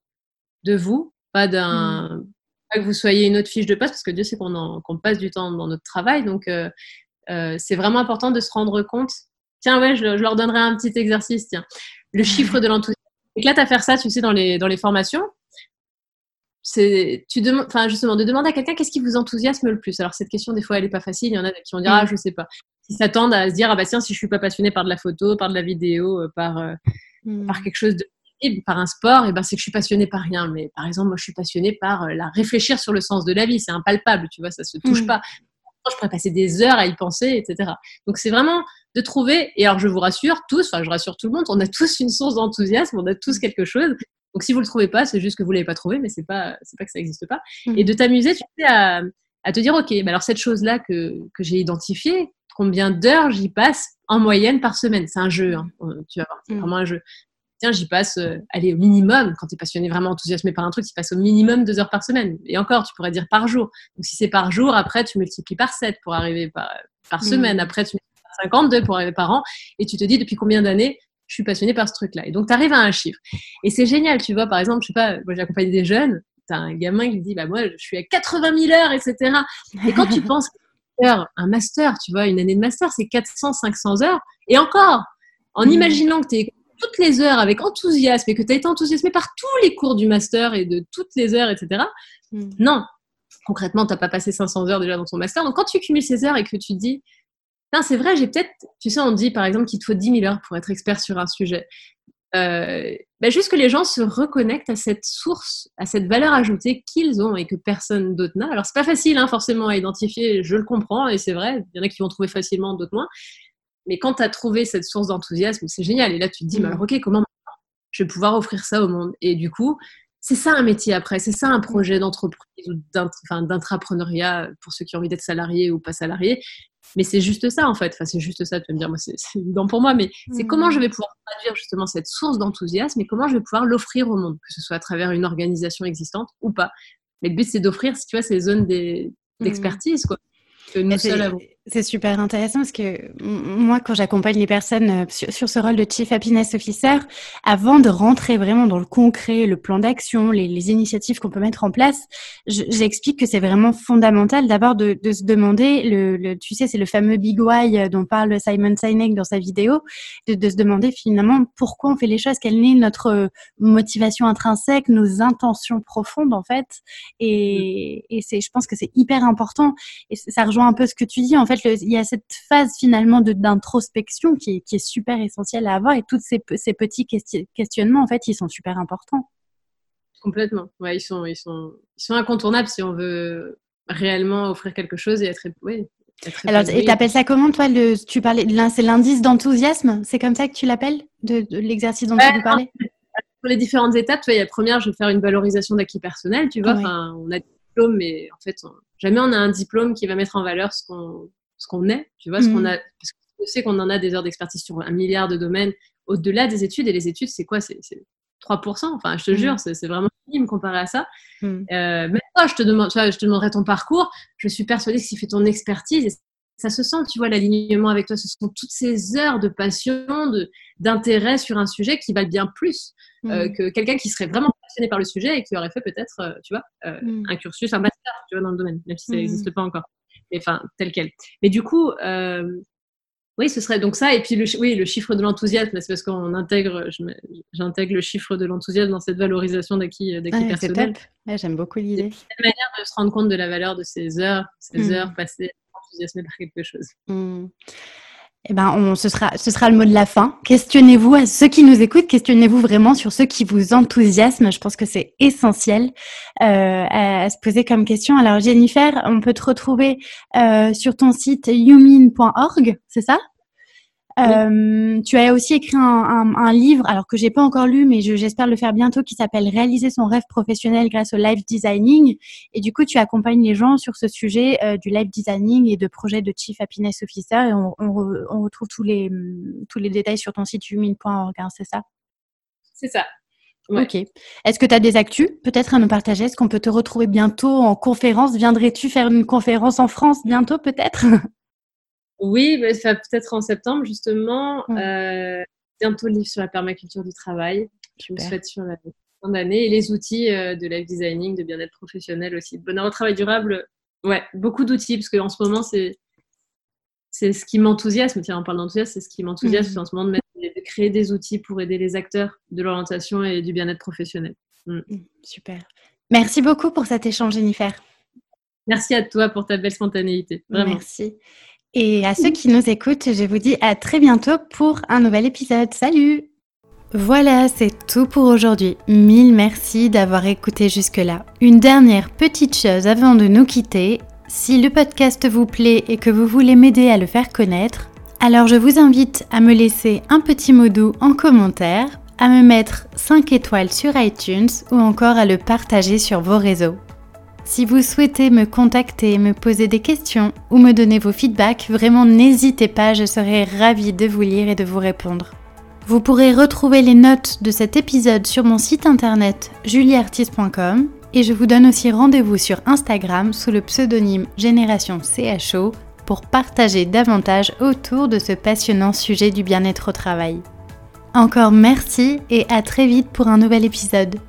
de vous, pas d'un mmh. pas que vous soyez une autre fiche de poste, parce que Dieu sait qu'on passe du temps dans notre travail. Donc euh, euh, c'est vraiment important de se rendre compte. Tiens, ouais, je, je, leur donnerai un petit exercice. Tiens, le chiffre de l'enthousiasme. Éclate à faire ça, tu sais, dans les, dans les formations c'est tu demandes enfin justement de demander à quelqu'un qu'est-ce qui vous enthousiasme le plus. Alors cette question des fois elle est pas facile. Il y en a qui vont dire ah mm. je sais pas. Ils s'attendent à se dire ah bah tiens si je suis pas passionné par de la photo par de la vidéo euh, par euh, mm. par quelque chose de par un sport et ben c'est que je suis passionné par rien. Mais par exemple moi je suis passionné par euh, la réfléchir sur le sens de la vie. C'est impalpable tu vois ça se touche mm. pas. Je pourrais passer des heures à y penser etc donc c'est vraiment de trouver et alors je vous rassure tous enfin je rassure tout le monde on a tous une source d'enthousiasme on a tous quelque chose donc si vous le trouvez pas, c'est juste que vous l'avez pas trouvé, mais c'est pas c'est pas que ça n'existe pas. Mmh. Et de t'amuser, tu sais, à, à, te dire ok, mais alors cette chose là que, que j'ai identifiée, combien d'heures j'y passe en moyenne par semaine? C'est un jeu, hein. tu vas voir, c'est mmh. vraiment un jeu. Tiens, j'y passe, euh, allez, au minimum, quand tu es passionné, vraiment enthousiasmé par un truc, tu passes au minimum deux heures par semaine. Et encore, tu pourrais dire par jour. Donc si c'est par jour, après, tu multiplies par 7 pour arriver par, par mmh. semaine. Après, tu multiplies par 52 pour arriver par an. Et tu te dis depuis combien d'années je suis passionnée par ce truc-là. Et donc, tu arrives à un chiffre. Et c'est génial, tu vois, par exemple, je sais pas, moi j'accompagne des jeunes, tu as un gamin qui dit, bah moi, je suis à 80 000 heures, etc. Et quand tu penses un master, tu vois, une année de master, c'est 400, 500 heures. Et encore, en mm. imaginant que tu es toutes les heures avec enthousiasme et que tu as été enthousiasmé par tous les cours du master et de toutes les heures, etc. Mm. Non, concrètement, tu n'as pas passé 500 heures déjà dans ton master. Donc, quand tu cumules ces heures et que tu dis, non, c'est vrai, j'ai peut-être, tu sais, on dit par exemple qu'il te faut 10 000 heures pour être expert sur un sujet. Euh, ben juste que les gens se reconnectent à cette source, à cette valeur ajoutée qu'ils ont et que personne d'autre n'a. Alors c'est pas facile hein, forcément à identifier, je le comprends et c'est vrai, il y en a qui vont trouver facilement, d'autres moins. Mais quand tu as trouvé cette source d'enthousiasme, c'est génial. Et là tu te dis, mmh. alors ok, comment je vais pouvoir offrir ça au monde? Et du coup, c'est ça un métier après, c'est ça un projet d'entreprise ou d'intrapreneuriat pour ceux qui ont envie d'être salariés ou pas salariés. Mais c'est juste ça, en fait. Enfin, c'est juste ça, tu vas me dire, moi, c'est évident pour moi, mais c'est comment je mmh. vais pouvoir traduire justement cette source d'enthousiasme et comment je vais pouvoir l'offrir au monde, que ce soit à travers une organisation existante ou pas. Mais le but, c'est d'offrir, si tu vois, ces zones mmh. d'expertise, quoi. Que nous seuls c'est super intéressant parce que moi, quand j'accompagne les personnes euh, sur, ce rôle de Chief Happiness Officer, avant de rentrer vraiment dans le concret, le plan d'action, les, les, initiatives qu'on peut mettre en place, j'explique que c'est vraiment fondamental d'abord de, de, se demander, le, le tu sais, c'est le fameux Big Why euh, dont parle Simon Sinek dans sa vidéo, de, de, se demander finalement pourquoi on fait les choses, quelle est notre euh, motivation intrinsèque, nos intentions profondes en fait. Et, et c'est, je pense que c'est hyper important. Et ça rejoint un peu ce que tu dis en fait il y a cette phase finalement d'introspection qui, qui, est super essentielle à avoir et tous ces, ces, petits questionnements, en fait, ils sont super importants. Complètement. Ouais, ils sont, ils sont, ils sont incontournables si on veut réellement offrir quelque chose et être, oui, Alors, et tu appelles ça comment, toi le, Tu parlais, c'est l'indice d'enthousiasme? C'est comme ça que tu l'appelles, de, l'exercice dont tu nous parlais Pour les différentes étapes, tu vois, la première, je vais faire une valorisation d'acquis personnel, tu vois. Enfin, on a des diplômes, mais en fait, jamais on a un diplôme qui va mettre en valeur ce qu'on ce qu'on est, tu vois, ce qu'on mmh. a, parce que je sais qu'on en a des heures d'expertise sur un milliard de domaines au-delà des études, et les études, c'est quoi? C'est 3%, enfin, je te mmh. jure, c'est vraiment minime comparé à ça. Mmh. Euh, même toi, je te, demande, tu vois, je te demanderai ton parcours, je suis persuadée que si tu fais ton expertise, ça se sent, tu vois, l'alignement avec toi, ce sont toutes ces heures de passion, d'intérêt sur un sujet qui valent bien plus euh, que quelqu'un qui serait vraiment passionné par le sujet et qui aurait fait peut-être, euh, tu vois, un cursus, un master, tu vois, dans le domaine, même si ça n'existe pas encore enfin tel quel. Mais du coup, euh, oui, ce serait donc ça. Et puis le, oui, le chiffre de l'enthousiasme, c'est parce qu'on intègre, j'intègre le chiffre de l'enthousiasme dans cette valorisation d'acquis euh, d'acquis personnel. J'aime beaucoup l'idée. C'est une manière de se rendre compte de la valeur de ces heures, ces mmh. heures passées enthousiasmées par quelque chose. Mmh. Eh ben, on, ce sera, ce sera le mot de la fin. Questionnez-vous à ceux qui nous écoutent, questionnez-vous vraiment sur ceux qui vous enthousiasment? Je pense que c'est essentiel euh, à, se poser comme question. Alors Jennifer, on peut te retrouver euh, sur ton site youmin.org, c'est ça? Euh, tu as aussi écrit un, livre, alors que j'ai pas encore lu, mais j'espère le faire bientôt, qui s'appelle Réaliser son rêve professionnel grâce au live designing. Et du coup, tu accompagnes les gens sur ce sujet euh, du live designing et de projets de Chief Happiness Officer. Et on, retrouve tous les, tous les détails sur ton site humin.org, hein, c'est ça? C'est ça. Ok. Est-ce que tu as des actus peut-être à nous partager? Est-ce qu'on peut te retrouver bientôt en conférence? Viendrais-tu faire une conférence en France bientôt peut-être? Oui, peut-être en septembre justement. Euh, bientôt le livre sur la permaculture du travail. Je me souhaite sur la fin d'année et les outils euh, de life designing, de bien-être professionnel aussi. bonheur au travail durable, ouais, beaucoup d'outils parce qu'en ce moment c'est c'est ce qui m'enthousiasme. Tiens, on parle d'enthousiasme, c'est ce qui m'enthousiasme mmh. en ce moment de, de, créer des outils pour aider les acteurs de l'orientation et du bien-être professionnel. Mmh. Mmh, super. Merci beaucoup pour cet échange, Jennifer. Merci à toi pour ta belle spontanéité. Vraiment. Merci. Et à ceux qui nous écoutent, je vous dis à très bientôt pour un nouvel épisode. Salut Voilà, c'est tout pour aujourd'hui. Mille merci d'avoir écouté jusque-là. Une dernière petite chose avant de nous quitter. Si le podcast vous plaît et que vous voulez m'aider à le faire connaître, alors je vous invite à me laisser un petit mot doux en commentaire, à me mettre 5 étoiles sur iTunes ou encore à le partager sur vos réseaux. Si vous souhaitez me contacter, me poser des questions ou me donner vos feedbacks, vraiment n'hésitez pas, je serai ravie de vous lire et de vous répondre. Vous pourrez retrouver les notes de cet épisode sur mon site internet julieartiste.com et je vous donne aussi rendez-vous sur Instagram sous le pseudonyme Génération CHO pour partager davantage autour de ce passionnant sujet du bien-être au travail. Encore merci et à très vite pour un nouvel épisode.